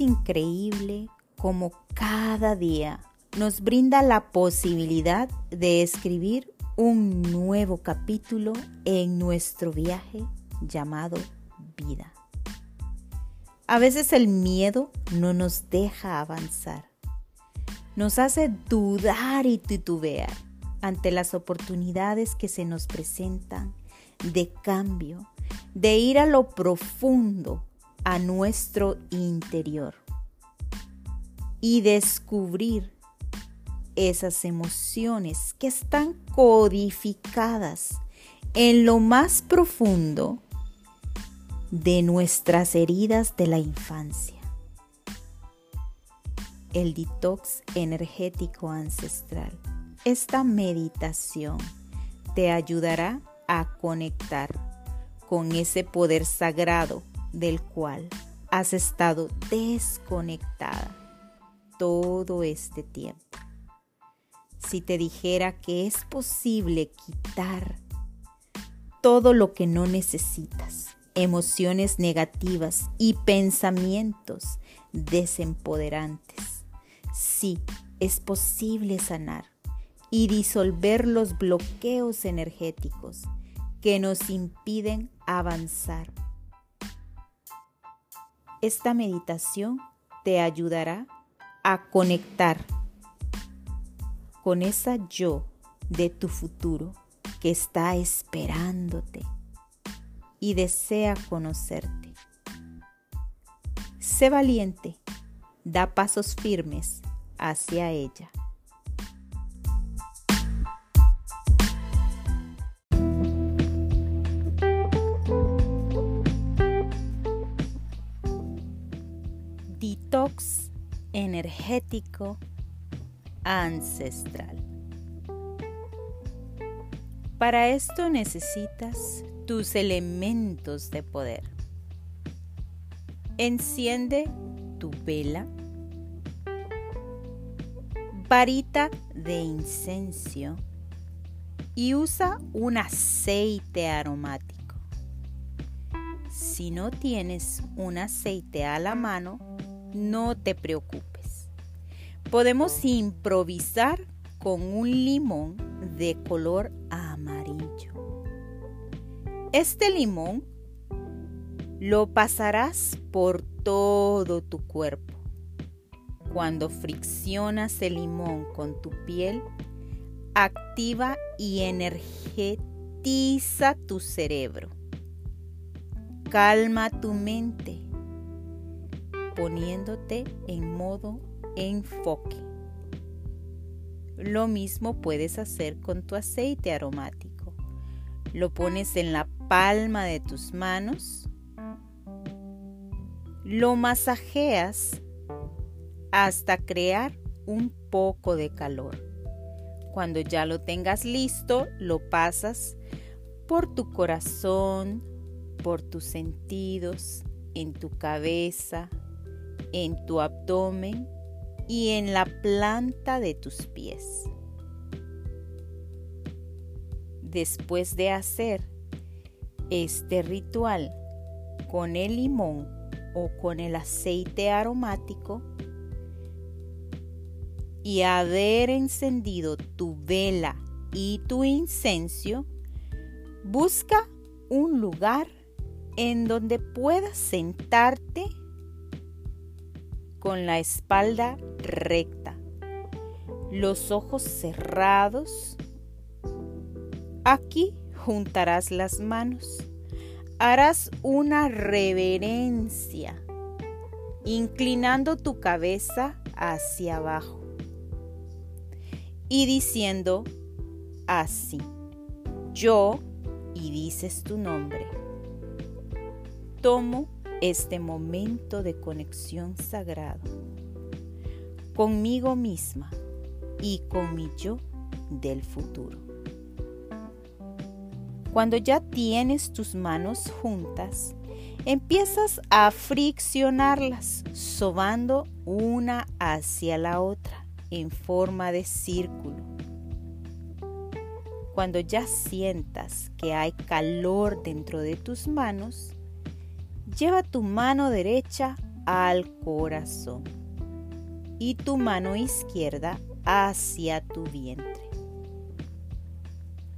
Increíble como cada día nos brinda la posibilidad de escribir un nuevo capítulo en nuestro viaje llamado vida. A veces el miedo no nos deja avanzar, nos hace dudar y titubear ante las oportunidades que se nos presentan de cambio, de ir a lo profundo, a nuestro interior y descubrir esas emociones que están codificadas en lo más profundo de nuestras heridas de la infancia. El detox energético ancestral. Esta meditación te ayudará a conectar con ese poder sagrado del cual has estado desconectada todo este tiempo. Si te dijera que es posible quitar todo lo que no necesitas, emociones negativas y pensamientos desempoderantes, sí, es posible sanar y disolver los bloqueos energéticos que nos impiden avanzar esta meditación te ayudará a conectar con esa yo de tu futuro que está esperándote y desea conocerte. Sé valiente, da pasos firmes hacia ella. Energético ancestral. Para esto necesitas tus elementos de poder. Enciende tu vela, varita de incenso y usa un aceite aromático. Si no tienes un aceite a la mano, no te preocupes. Podemos improvisar con un limón de color amarillo. Este limón lo pasarás por todo tu cuerpo. Cuando friccionas el limón con tu piel, activa y energetiza tu cerebro. Calma tu mente poniéndote en modo enfoque. Lo mismo puedes hacer con tu aceite aromático. Lo pones en la palma de tus manos, lo masajeas hasta crear un poco de calor. Cuando ya lo tengas listo, lo pasas por tu corazón, por tus sentidos, en tu cabeza, en tu abdomen y en la planta de tus pies. Después de hacer este ritual con el limón o con el aceite aromático y haber encendido tu vela y tu incenso, busca un lugar en donde puedas sentarte con la espalda recta, los ojos cerrados. Aquí juntarás las manos, harás una reverencia, inclinando tu cabeza hacia abajo y diciendo así, yo, y dices tu nombre, tomo este momento de conexión sagrado conmigo misma y con mi yo del futuro. Cuando ya tienes tus manos juntas, empiezas a friccionarlas, sobando una hacia la otra en forma de círculo. Cuando ya sientas que hay calor dentro de tus manos, Lleva tu mano derecha al corazón y tu mano izquierda hacia tu vientre.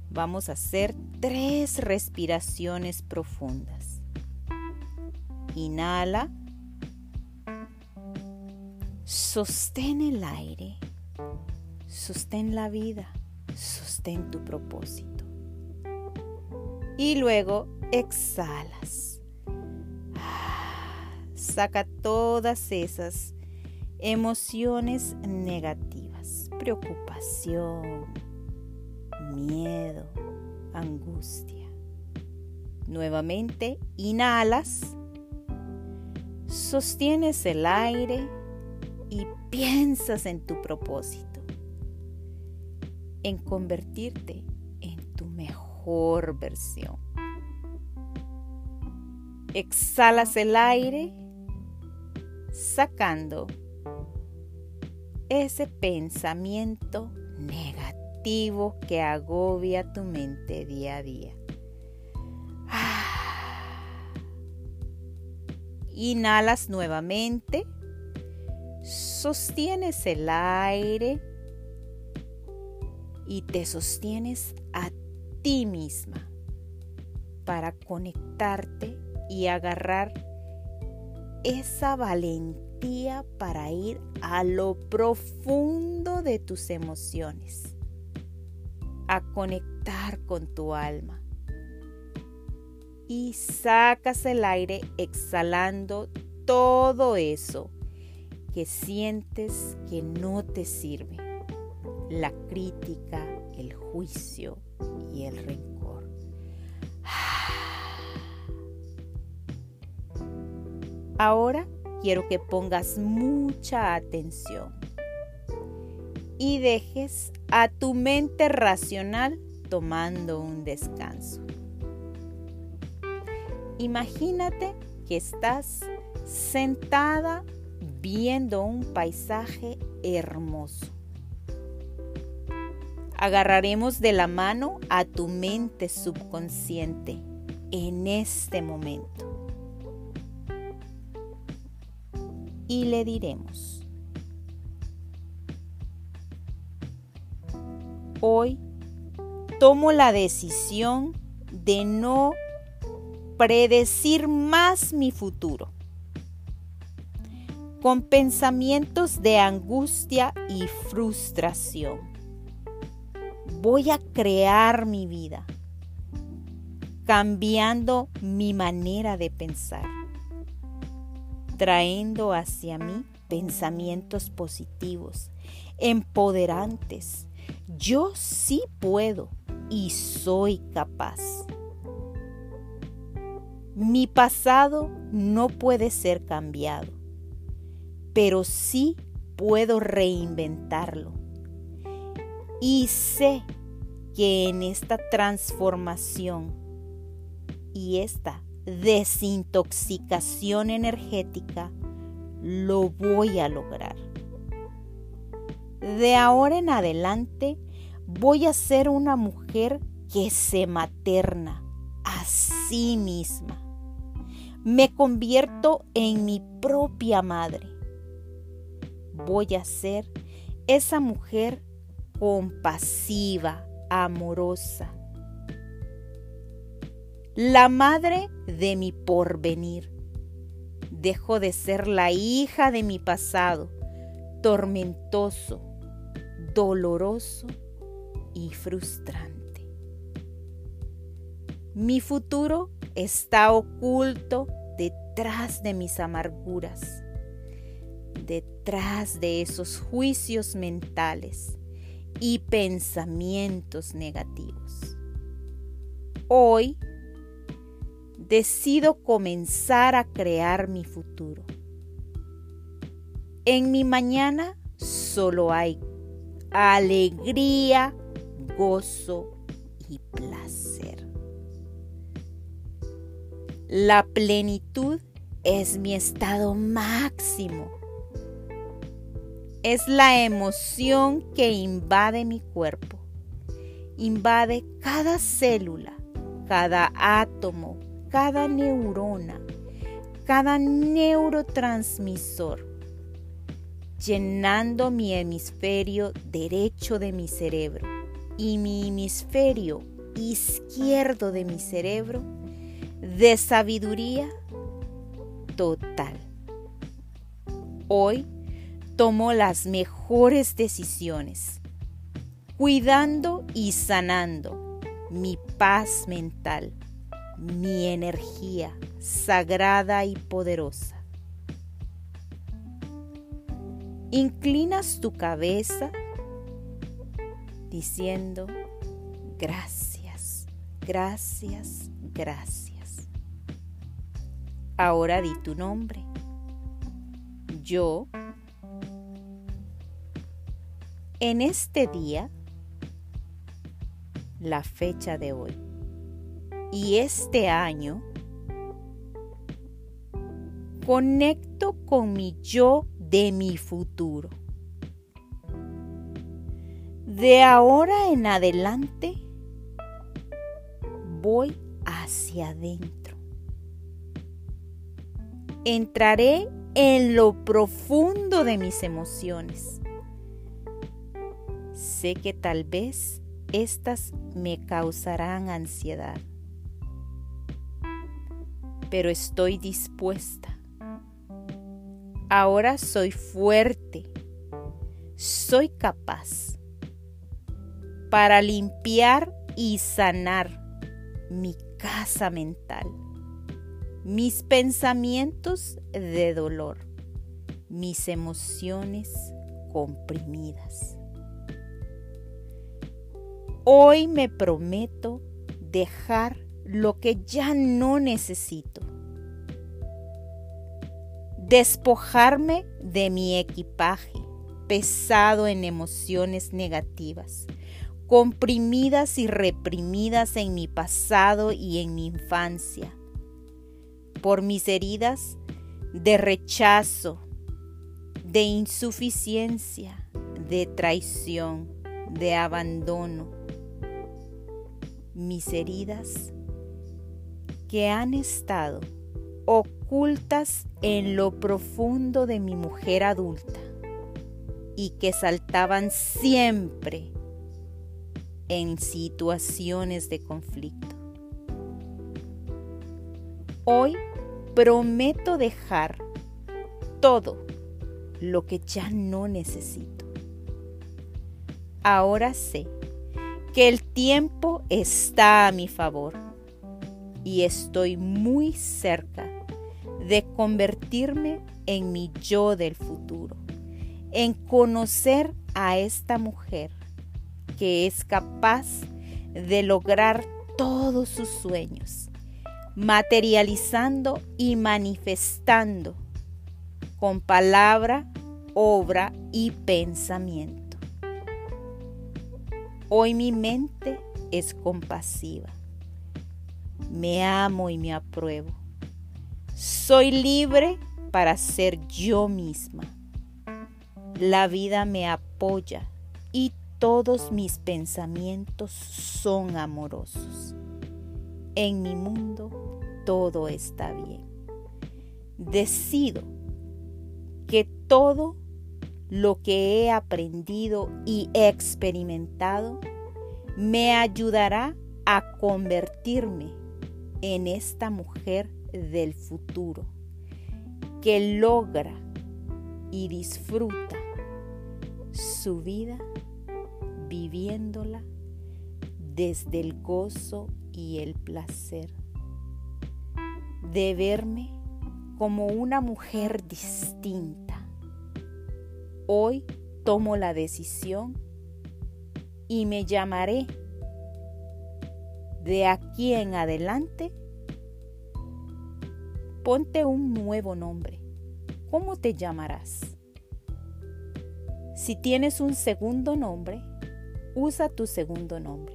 Vamos a hacer tres respiraciones profundas. Inhala. Sostén el aire. Sostén la vida. Sostén tu propósito. Y luego exhalas. Saca todas esas emociones negativas, preocupación, miedo, angustia. Nuevamente, inhalas, sostienes el aire y piensas en tu propósito, en convertirte en tu mejor versión. Exhalas el aire sacando ese pensamiento negativo que agobia tu mente día a día. Inhalas nuevamente, sostienes el aire y te sostienes a ti misma para conectarte y agarrar esa valentía para ir a lo profundo de tus emociones, a conectar con tu alma. Y sacas el aire exhalando todo eso que sientes que no te sirve, la crítica, el juicio y el rencor. Ahora quiero que pongas mucha atención y dejes a tu mente racional tomando un descanso. Imagínate que estás sentada viendo un paisaje hermoso. Agarraremos de la mano a tu mente subconsciente en este momento. Y le diremos, hoy tomo la decisión de no predecir más mi futuro con pensamientos de angustia y frustración. Voy a crear mi vida, cambiando mi manera de pensar trayendo hacia mí pensamientos positivos, empoderantes. Yo sí puedo y soy capaz. Mi pasado no puede ser cambiado, pero sí puedo reinventarlo. Y sé que en esta transformación y esta desintoxicación energética, lo voy a lograr. De ahora en adelante voy a ser una mujer que se materna a sí misma. Me convierto en mi propia madre. Voy a ser esa mujer compasiva, amorosa, la madre de mi porvenir. Dejo de ser la hija de mi pasado, tormentoso, doloroso y frustrante. Mi futuro está oculto detrás de mis amarguras, detrás de esos juicios mentales y pensamientos negativos. Hoy decido comenzar a crear mi futuro. En mi mañana solo hay alegría, gozo y placer. La plenitud es mi estado máximo. Es la emoción que invade mi cuerpo, invade cada célula, cada átomo, cada neurona, cada neurotransmisor, llenando mi hemisferio derecho de mi cerebro y mi hemisferio izquierdo de mi cerebro de sabiduría total. Hoy tomo las mejores decisiones, cuidando y sanando mi paz mental, mi energía sagrada y poderosa. Inclinas tu cabeza diciendo gracias, gracias, gracias. Ahora di tu nombre. Yo en este día, la fecha de hoy y este año, conecto con mi yo de mi futuro. De ahora en adelante, voy hacia adentro. Entraré en lo profundo de mis emociones Sé que tal vez estas me causarán ansiedad, pero estoy dispuesta. Ahora soy fuerte, soy capaz para limpiar y sanar mi casa mental, mis pensamientos de dolor, mis emociones comprimidas. Hoy me prometo dejar lo que ya no necesito. Despojarme de mi equipaje pesado en emociones negativas, comprimidas y reprimidas en mi pasado y en mi infancia, por mis heridas de rechazo, de insuficiencia, de traición, de abandono mis heridas que han estado ocultas en lo profundo de mi mujer adulta y que saltaban siempre en situaciones de conflicto. Hoy prometo dejar todo lo que ya no necesito. Ahora sé que el tiempo está a mi favor y estoy muy cerca de convertirme en mi yo del futuro, en conocer a esta mujer que es capaz de lograr todos sus sueños, materializando y manifestando con palabra, obra y pensamiento. Hoy mi mente es compasiva. Me amo y me apruebo. Soy libre para ser yo misma. La vida me apoya y todos mis pensamientos son amorosos. En mi mundo todo está bien. Decido que todo lo que he aprendido y experimentado me ayudará a convertirme en esta mujer del futuro que logra y disfruta su vida viviéndola desde el gozo y el placer de verme como una mujer distinta Hoy tomo la decisión y me llamaré de aquí en adelante. Ponte un nuevo nombre. ¿Cómo te llamarás? Si tienes un segundo nombre, usa tu segundo nombre.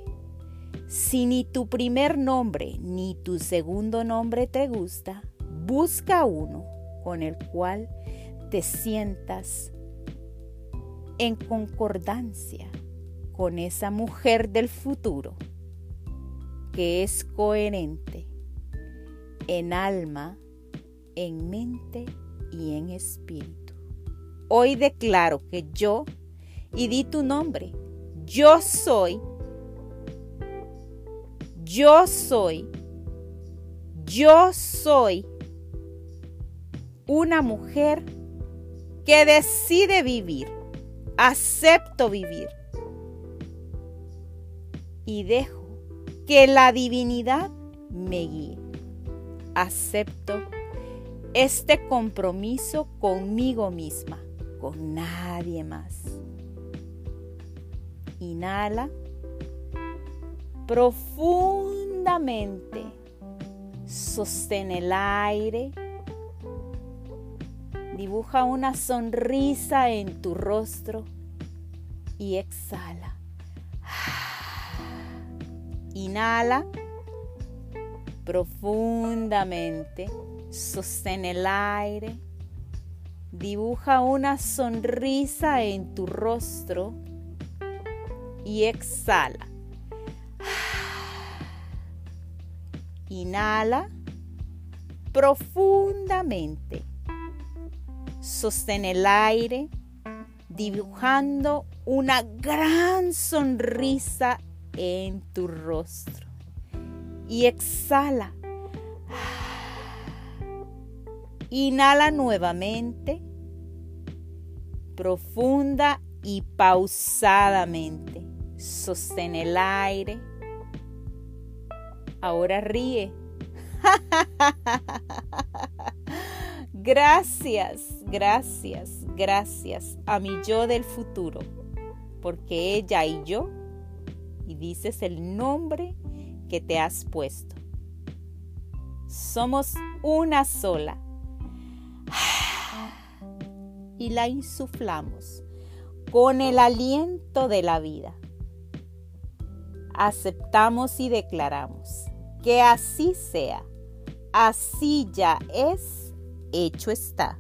Si ni tu primer nombre ni tu segundo nombre te gusta, busca uno con el cual te sientas en concordancia con esa mujer del futuro que es coherente en alma, en mente y en espíritu. Hoy declaro que yo, y di tu nombre, yo soy, yo soy, yo soy una mujer que decide vivir, acepto vivir y dejo que la divinidad me guíe. Acepto este compromiso conmigo misma, con nadie más. Inhala profundamente. Sostén el aire. Dibuja una sonrisa en tu rostro y exhala. Inhala profundamente. Sostén el aire. Dibuja una sonrisa en tu rostro y exhala. Inhala profundamente. Sostén el aire dibujando una gran sonrisa en tu rostro. Y exhala Inhala nuevamente, profunda y pausadamente. Sostén el aire. Ahora ríe. Gracias, gracias, gracias a mi yo del futuro, porque ella y yo, y dices el nombre que te has puesto. Somos una sola y la insuflamos con el aliento de la vida. Aceptamos y declaramos que así sea, así ya es, hecho está.